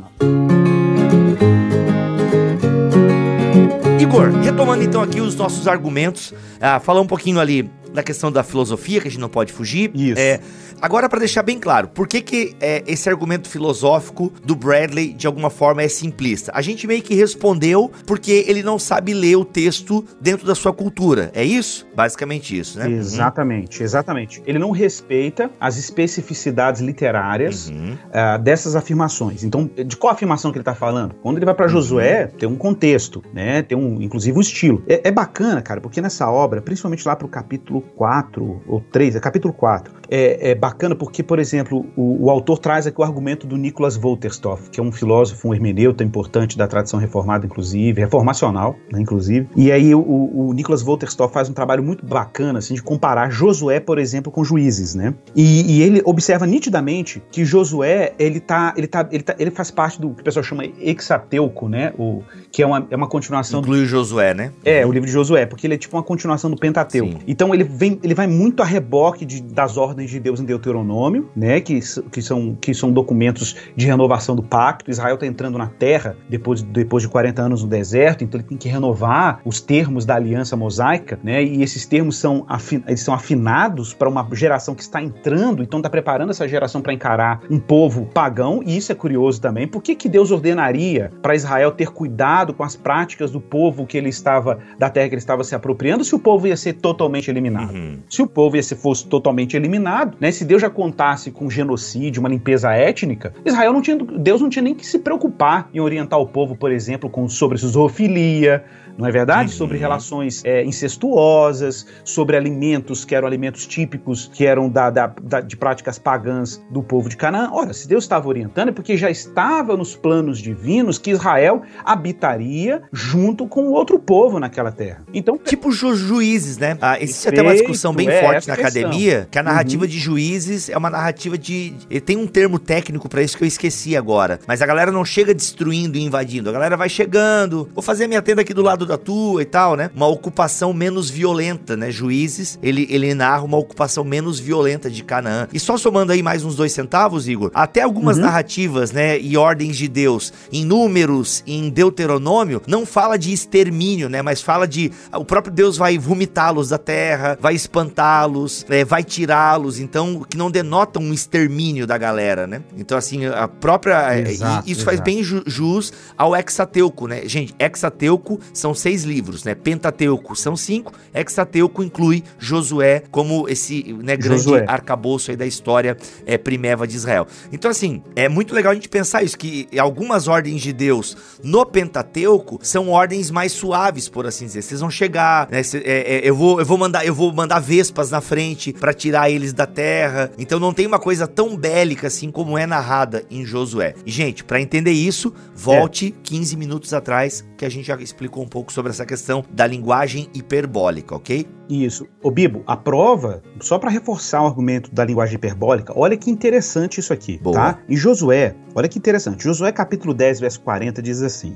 Igor, retomando então aqui os nossos argumentos, ah, falar um pouquinho ali da questão da filosofia, que a gente não pode fugir. Isso. É, agora, para deixar bem claro, por que, que é, esse argumento filosófico do Bradley, de alguma forma, é simplista? A gente meio que respondeu porque ele não sabe ler o texto dentro da sua cultura. É isso? Basicamente isso, né? Exatamente, uhum. exatamente. Ele não respeita as especificidades literárias uhum. uh, dessas afirmações. Então, de qual afirmação que ele está falando? Quando ele vai para uhum. Josué, tem um contexto, né? Tem um, inclusive, um estilo. É, é bacana, cara, porque nessa obra, principalmente lá pro capítulo 4 ou 3, é capítulo 4, é, é bacana porque, por exemplo, o, o, autor traz aqui o argumento do Nicholas Wolterstorff, que é um filósofo, um hermeneuta importante da tradição reformada, inclusive, reformacional, né, inclusive. E aí o, o Nicholas Wolterstorff faz um trabalho muito bacana, assim, de comparar Josué, por exemplo, com Juízes, né? E, e ele observa nitidamente que Josué, ele tá, ele tá, ele tá, ele faz parte do que o pessoal chama Exateuco, né? O, que é uma, é uma continuação... Inclui do, Josué, né? É, o livro de Josué, porque ele é tipo uma continuação do Pentateuco. Sim. Então ele vem, ele vai muito a reboque de, das ordens de Deus em Deuteronômio, né? Que, que, são, que são documentos de renovação do pacto. Israel está entrando na terra depois, depois de 40 anos no deserto, então ele tem que renovar os termos da aliança mosaica, né? E esses termos são, afin, eles são afinados para uma geração que está entrando, então está preparando essa geração para encarar um povo pagão, e isso é curioso também. Por que, que Deus ordenaria para Israel ter cuidado com as práticas do povo que ele estava, da terra que ele estava se apropriando, se o povo ia ser totalmente eliminado? Uhum. Se o povo ser, fosse totalmente eliminado, né? Se Deus já contasse com genocídio, uma limpeza étnica, Israel não tinha, Deus não tinha nem que se preocupar em orientar o povo, por exemplo, com, sobre zoofilia, não é verdade? Uhum. Sobre relações é, incestuosas, sobre alimentos que eram alimentos típicos, que eram da, da, da, de práticas pagãs do povo de Canaã. Ora, se Deus estava orientando, é porque já estava nos planos divinos que Israel habitaria junto com outro povo naquela terra. Então, tipo ju juízes, né? Ah, existe até uma discussão bem é forte na academia que a narrativa uhum. de juízes é uma narrativa de. Tem um termo técnico para isso que eu esqueci agora. Mas a galera não chega destruindo e invadindo. A galera vai chegando. Vou fazer minha tenda aqui do lado da tua e tal, né? Uma ocupação menos violenta, né? Juízes, ele, ele narra uma ocupação menos violenta de Canaã. E só somando aí mais uns dois centavos, Igor, até algumas uhum. narrativas, né? E ordens de Deus, em números, em Deuteronômio, não fala de extermínio, né? Mas fala de. O próprio Deus vai vomitá-los da terra, vai espantá-los, é, vai tirá-los. Então, que não denota um extermínio da galera, né? Então, assim, a própria. É, exato, isso exato. faz bem jus ao Hexateuco, né? Gente, Hexateuco são seis livros, né? Pentateuco são cinco, Hexateuco inclui Josué como esse né, grande Josué. arcabouço aí da história é, primeva de Israel. Então, assim, é muito legal a gente pensar isso, que algumas ordens de Deus no Pentateuco são ordens mais suaves, por assim dizer. Vocês vão chegar, né? Cê, é, é, eu, vou, eu, vou mandar, eu vou mandar vespas na frente para tirar eles da terra. Então não tem uma coisa tão bélica assim como é narrada em Josué. E, gente, para entender isso, volte é. 15 minutos atrás que a gente já explicou um pouco pouco sobre essa questão da linguagem hiperbólica, ok? Isso. Ô Bibo, a prova, só para reforçar o argumento da linguagem hiperbólica, olha que interessante isso aqui, Boa. tá? Em Josué, olha que interessante. Josué capítulo 10, verso 40 diz assim: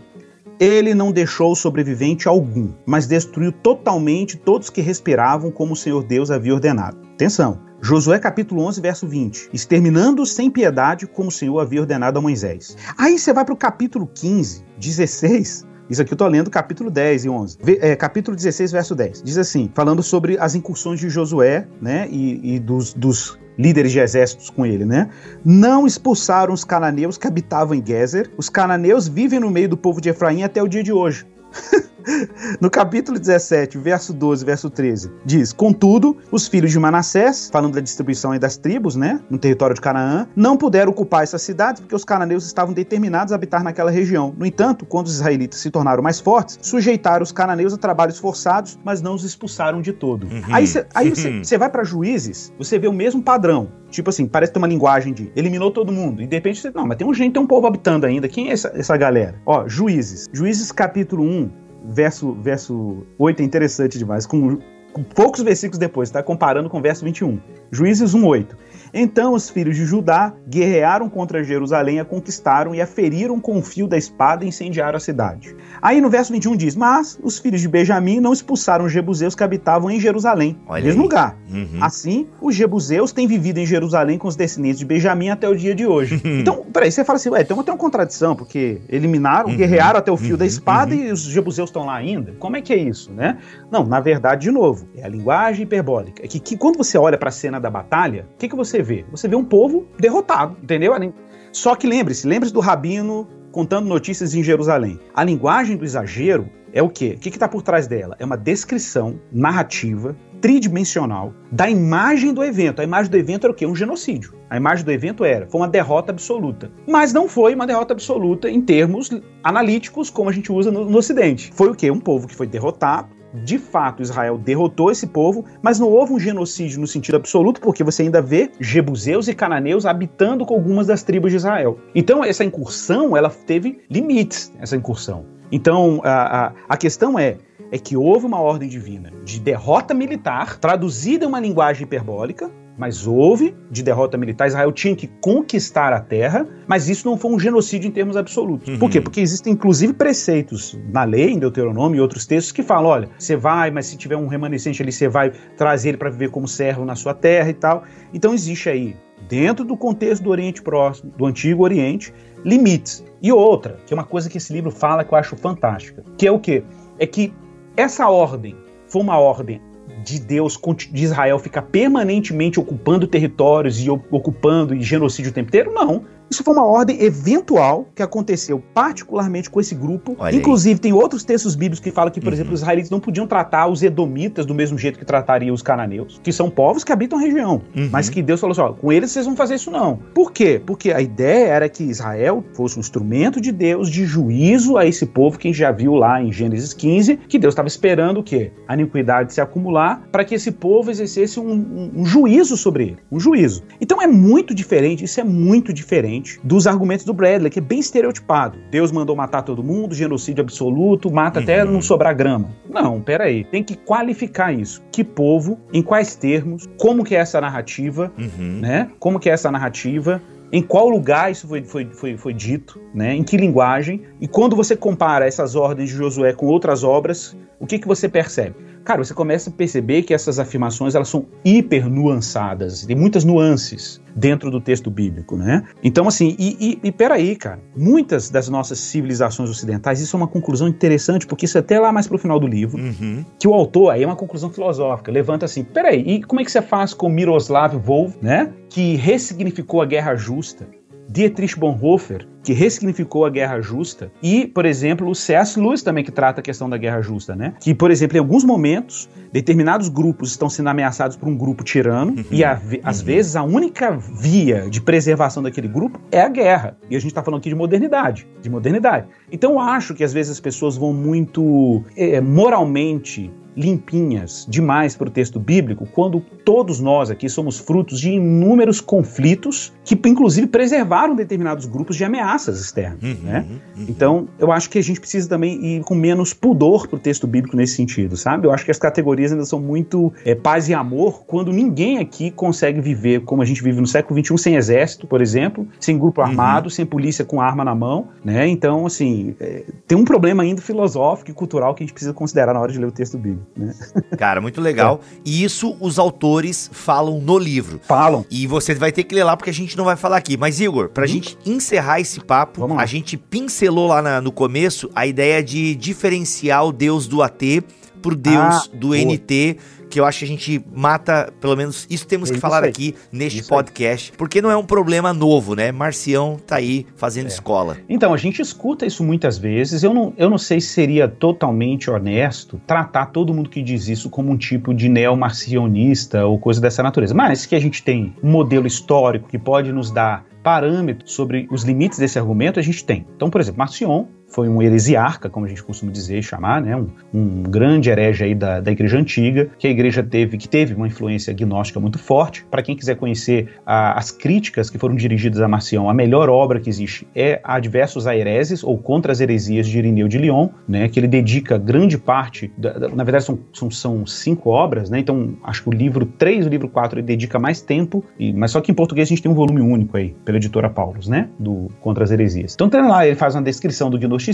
ele não deixou sobrevivente algum, mas destruiu totalmente todos que respiravam como o Senhor Deus havia ordenado. Atenção. Josué capítulo 11, verso 20. Exterminando sem piedade como o Senhor havia ordenado a Moisés. Aí você vai para o capítulo 15, 16. Isso aqui eu tô lendo capítulo 10 e 11. É, capítulo 16, verso 10. Diz assim, falando sobre as incursões de Josué, né, e, e dos, dos líderes de exércitos com ele, né? Não expulsaram os cananeus que habitavam em Gezer. Os cananeus vivem no meio do povo de Efraim até o dia de hoje. (laughs) (laughs) no capítulo 17, verso 12, verso 13, diz: Contudo, os filhos de Manassés, falando da distribuição das tribos, né, no território de Canaã, não puderam ocupar essas cidades porque os cananeus estavam determinados a habitar naquela região. No entanto, quando os israelitas se tornaram mais fortes, sujeitaram os cananeus a trabalhos forçados, mas não os expulsaram de todo. Uhum. Aí, cê, aí uhum. você vai para juízes, você vê o mesmo padrão. Tipo assim, parece ter uma linguagem de eliminou todo mundo. E de repente você, não, mas tem um gente, tem um povo habitando ainda. Quem é essa, essa galera? Ó, juízes. Juízes capítulo 1, verso, verso 8 é interessante demais. Com, com poucos versículos depois, está comparando com o verso 21. Juízes 1:8. Então os filhos de Judá guerrearam contra Jerusalém, a conquistaram e a feriram com o fio da espada e incendiaram a cidade. Aí no verso 21 diz: Mas os filhos de Benjamim não expulsaram os jebuseus que habitavam em Jerusalém, Olha mesmo aí. lugar. Uhum. Assim, os jebuseus têm vivido em Jerusalém com os descendentes de Benjamim até o dia de hoje. (laughs) então, peraí, você fala assim, ué, tem uma, tem uma contradição, porque eliminaram, Uhum, guerrearam até o fio da uhum, espada e os jebuseus estão lá ainda? Como é que é isso, né? Não, na verdade, de novo, é a linguagem hiperbólica. É que, que quando você olha para a cena da batalha, o que, que você vê? Você vê um povo derrotado, entendeu? Só que lembre-se, lembre-se do rabino contando notícias em Jerusalém. A linguagem do exagero é o quê? O que está por trás dela? É uma descrição narrativa tridimensional da imagem do evento. A imagem do evento era o quê? Um genocídio. A imagem do evento era, foi uma derrota absoluta. Mas não foi uma derrota absoluta em termos analíticos, como a gente usa no, no Ocidente. Foi o quê? Um povo que foi derrotado. De fato, Israel derrotou esse povo, mas não houve um genocídio no sentido absoluto, porque você ainda vê jebuseus e cananeus habitando com algumas das tribos de Israel. Então, essa incursão, ela teve limites, essa incursão. Então, a, a, a questão é, é que houve uma ordem divina de derrota militar, traduzida em uma linguagem hiperbólica, mas houve de derrota militar. Israel tinha que conquistar a terra, mas isso não foi um genocídio em termos absolutos. Uhum. Por quê? Porque existem inclusive preceitos na lei, em Deuteronômio e outros textos que falam: olha, você vai, mas se tiver um remanescente ali, você vai trazer ele para viver como servo na sua terra e tal. Então existe aí, dentro do contexto do Oriente Próximo, do Antigo Oriente, limites. E outra, que é uma coisa que esse livro fala que eu acho fantástica, que é o quê? É que essa ordem foi uma ordem de Deus, de Israel ficar permanentemente ocupando territórios e ocupando e genocídio o tempo inteiro? Não. Isso foi uma ordem eventual que aconteceu particularmente com esse grupo. Olha Inclusive, aí. tem outros textos bíblicos que falam que, por Uhum. exemplo, os israelitas não podiam tratar os edomitas do mesmo jeito que tratariam os cananeus, que são povos que habitam a região. Uhum. Mas que Deus falou assim: ó, com eles vocês vão fazer isso não. Por quê? Porque a ideia era que Israel fosse um instrumento de Deus de juízo a esse povo que a gente já viu lá em Gênesis 15, que Deus estava esperando o quê? A iniquidade se acumular para que esse povo exercesse um, um, um juízo sobre ele. Um juízo. Então é muito diferente, isso é muito diferente dos argumentos do Bradley, que é bem estereotipado. Deus mandou matar todo mundo, genocídio absoluto, mata até Uhum. não sobrar grama. Não, peraí. Tem que qualificar isso. Que povo, em quais termos, como que é essa narrativa, Uhum. né? Como que é essa narrativa, em qual lugar isso foi, foi, foi, foi dito, né? em que linguagem, e quando você compara essas ordens de Josué com outras obras, o que, que você percebe? Cara, você começa a perceber que essas afirmações elas são hiper nuançadas, tem muitas nuances dentro do texto bíblico, né? Então, assim, e, e, e peraí, cara, muitas das nossas civilizações ocidentais, isso é uma conclusão interessante, porque isso é até lá mais pro final do livro, Uhum. que o autor, aí é uma conclusão filosófica, levanta assim, peraí, e como é que você faz com Miroslav Volf, né, que ressignificou a Guerra Justa, Dietrich Bonhoeffer, que ressignificou a Guerra Justa, e, por exemplo, o C.S. Lewis também que trata a questão da Guerra Justa, né, que, por exemplo, em alguns momentos, determinados grupos estão sendo ameaçados por um grupo tirano, e a, às vezes a única via de preservação daquele grupo é a guerra, e a gente está falando aqui de modernidade, de modernidade. Então eu acho que às vezes as pessoas vão muito é, moralmente limpinhas demais para o texto bíblico, quando todos nós aqui somos frutos de inúmeros conflitos que, inclusive, preservaram determinados grupos de ameaças externas. Uhum. Né? Então, eu acho que a gente precisa também ir com menos pudor para o texto bíblico nesse sentido, sabe? Eu acho que as categorias ainda são muito é, paz e amor, quando ninguém aqui consegue viver como a gente vive no século XXI, sem exército, por exemplo, sem grupo Uhum. armado, sem polícia com arma na mão, né? Então, assim, é, tem um problema ainda filosófico e cultural que a gente precisa considerar na hora de ler o texto bíblico. Né? (laughs) Cara, muito legal. E isso os autores falam no livro. Falam. E você vai ter que ler lá porque a gente não vai falar aqui. Mas, Igor, pra gente encerrar esse papo, Vamos lá. a gente pincelou lá na- no começo a ideia de diferenciar o Deus do AT pro Deus Ah, do boa. NT, que eu acho que a gente mata, pelo menos isso temos É que isso falar aí. aqui neste Isso aí. podcast, porque não é um problema novo, né? Marcião tá aí É. fazendo escola. Então, a gente escuta isso muitas vezes. Eu não, eu não sei se seria totalmente honesto tratar todo mundo que diz isso como um tipo de neomarcionista ou coisa dessa natureza. Mas que a gente tem um modelo histórico que pode nos dar parâmetros sobre os limites desse argumento, a gente tem. Então, por exemplo, Marcion foi um heresiarca, como a gente costuma dizer, chamar, né? Um, um grande herege aí da, da igreja antiga, que a igreja teve, que teve uma influência gnóstica muito forte. Para quem quiser conhecer a, as críticas que foram dirigidas a Marcião, a melhor obra que existe é a Diversos Aereses, ou Contra as Heresias de Irineu de Lyon, né? Que ele dedica grande parte, da, da, na verdade são, são, são, cinco obras, né? Então acho que o livro 3 e o livro 4 ele dedica mais tempo, e, mas só que em português a gente tem um volume único aí, pela editora Paulus, né? Do Contra as Heresias. Então tem lá, ele faz uma descrição do gnosticismo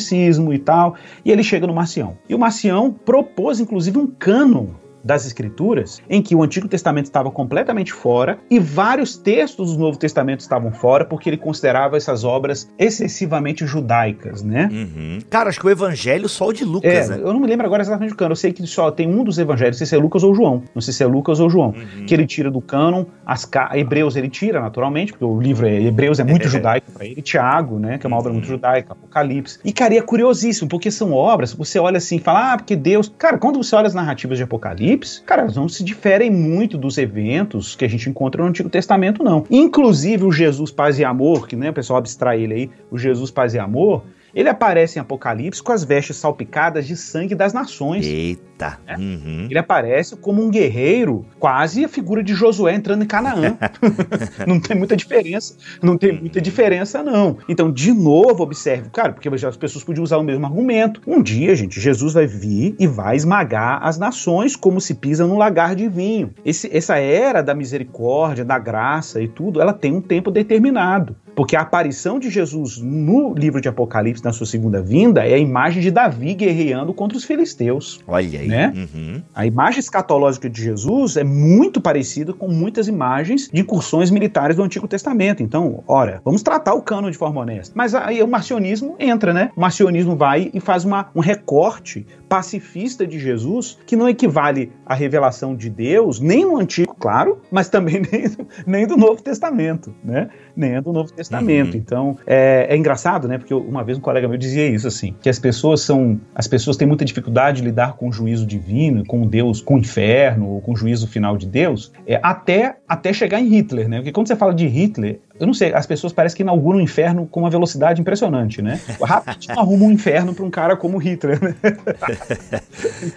e tal, e ele chega no Marcião. E o Marcião propôs, inclusive, um cânon das Escrituras, em que o Antigo Testamento estava completamente fora e vários textos do Novo Testamento estavam fora, porque ele considerava essas obras excessivamente judaicas, né? Uhum. Cara, acho que o Evangelho só o de Lucas, é, né? Eu não me lembro agora exatamente do cânon, eu sei que só tem um dos Evangelhos, não sei se é Lucas ou João, não sei se é Lucas ou João, uhum. que ele tira do cânon, as Hebreus ele tira, naturalmente, porque o livro é Hebreus é muito judaico para ele, Tiago, né, que é uma obra muito uhum. judaica, Apocalipse. E, cara, é curiosíssimo, porque são obras, você olha assim e fala, ah, porque Deus... Cara, quando você olha as narrativas de Apocalipse, Apocalipse, cara, não se diferem muito dos eventos que a gente encontra no Antigo Testamento, não. Inclusive o Jesus Paz e Amor, que né, o pessoal abstrai ele aí, o Jesus Paz e Amor, ele aparece em Apocalipse com as vestes salpicadas de sangue das nações. Eita! Né? Uhum. Ele aparece como um guerreiro, quase a figura de Josué entrando em Canaã. (laughs) (laughs) não tem muita diferença, não tem muita diferença, não. Então, de novo, observe, cara, porque as pessoas podiam usar o mesmo argumento. Um dia, gente, Jesus vai vir e vai esmagar as nações como se pisa num lagar de vinho. Esse, essa era da misericórdia, da graça e tudo, ela tem um tempo determinado. Porque a aparição de Jesus no livro de Apocalipse, na sua segunda vinda, é a imagem de Davi guerreando contra os filisteus. Olha aí. Né? Uhum. A imagem escatológica de Jesus é muito parecida com muitas imagens de incursões militares do Antigo Testamento. Então, ora, vamos tratar o cano de forma honesta. Mas aí o marcionismo entra, né? O marcionismo vai e faz uma, um recorte pacifista de Jesus que não equivale à revelação de Deus, nem no Antigo, claro, mas também (laughs) nem, nem do Novo Testamento, né? Nem do Novo Testamento. Testamento. Uhum. Então, é, é, engraçado, né? Porque uma vez um colega meu dizia isso, assim, que as pessoas são. As pessoas têm muita dificuldade de lidar com o juízo divino, com Deus, com o inferno, ou com o juízo final de Deus, é, até, até chegar em Hitler, né? Porque quando você fala de Hitler, eu não sei, as pessoas parecem que inauguram o inferno com uma velocidade impressionante, né? Rapidinho arruma um inferno para um cara como Hitler, né? (laughs)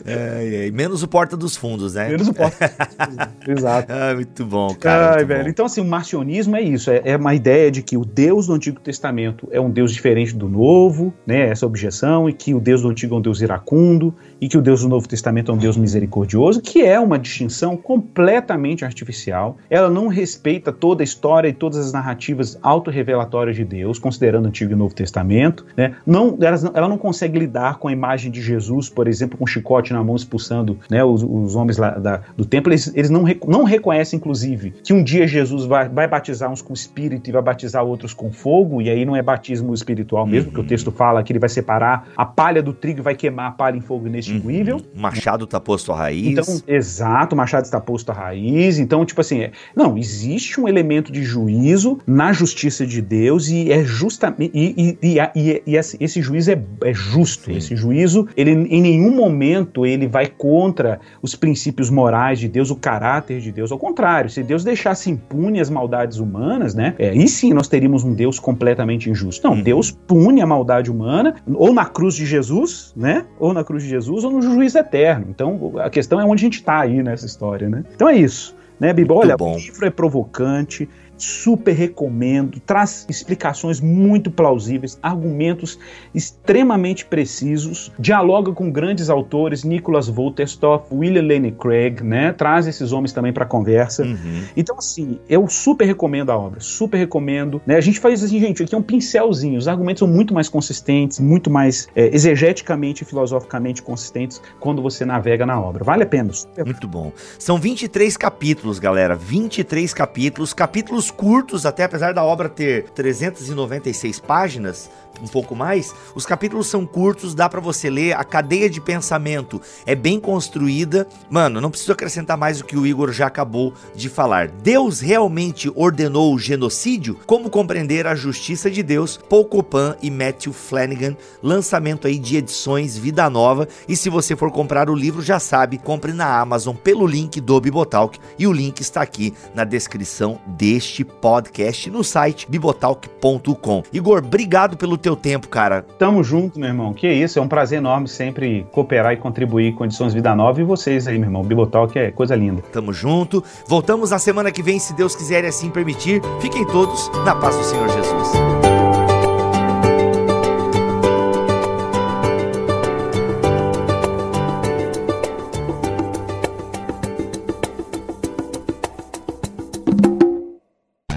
é, é, menos o Porta dos Fundos, né? Menos o Porta dos Fundos, exato. (laughs) Ah, muito bom, cara. Ai, muito velho. Bom. Então, assim, o marcionismo é isso, é, é, uma ideia de que o Deus do Antigo Testamento é um Deus diferente do Novo, né? Essa objeção, e que o Deus do Antigo é um Deus iracundo, e que o Deus do Novo Testamento é um Deus misericordioso, que é uma distinção completamente artificial. Ela não respeita toda a história e todas as narrativas autorrevelatórias de Deus, considerando o Antigo e o Novo Testamento. Né? Não, ela não consegue lidar com a imagem de Jesus, por exemplo, com um chicote na mão expulsando né, os, os, homens lá da, do templo. Eles, eles não, não reconhecem, inclusive, que um dia Jesus vai, vai batizar uns com espírito e vai batizar outros com fogo, e aí não é batismo espiritual mesmo, uhum. que o texto fala que ele vai separar a palha do trigo e vai queimar a palha em fogo inextinguível. Uhum. O machado está posto à raiz. Então, exato, o machado está posto à raiz. Então, tipo assim, é, não, existe um elemento de juízo na justiça de Deus e é justamente e, e, e, e esse juízo é, é justo. Sim. Esse juízo, ele em nenhum momento ele vai contra os princípios morais de Deus, o caráter de Deus. Ao contrário, se Deus deixasse impune as maldades humanas, né? É, e sim, nós teríamos um Deus completamente injusto. Não, uhum. Deus pune a maldade humana ou na cruz de Jesus, né? Ou na cruz de Jesus ou no juízo eterno. Então, a questão é onde a gente está aí nessa história, né? Então é isso. Né, Bibo? Olha, bom. o livro é provocante, super recomendo, traz explicações muito plausíveis, argumentos extremamente precisos, dialoga com grandes autores, Nicholas Wolterstorff, William Lane Craig, né? Traz esses homens também para conversa. Uhum. Então, assim, eu super recomendo a obra, super recomendo. Né? A gente faz assim, gente, aqui é um pincelzinho, os argumentos são muito mais consistentes, muito mais é, exegeticamente e filosoficamente consistentes quando você navega na obra. Vale a pena. Super... Muito bom. São 23 capítulos, galera, 23 capítulos, capítulos curtos, até apesar da obra ter 396 páginas, um pouco mais, os capítulos são curtos, dá para você ler, a cadeia de pensamento é bem construída. Mano, não preciso acrescentar mais o que o Igor já acabou de falar. Deus realmente ordenou o genocídio? Como compreender a justiça de Deus? Paul Copan e Matthew Flanagan, lançamento aí de edições Vida Nova. E se você for comprar o livro, já sabe, compre na Amazon pelo link do Bibotalk e o link está aqui na descrição deste este podcast no site bibotalk.com. Igor, obrigado pelo teu tempo, cara. Tamo junto, meu irmão. Que isso, é um prazer enorme sempre cooperar e contribuir com Edições Vida Nova e vocês aí, meu irmão. Bibotalk é coisa linda. Tamo junto. Voltamos na semana que vem, se Deus quiser e assim permitir. Fiquem todos na paz do Senhor Jesus.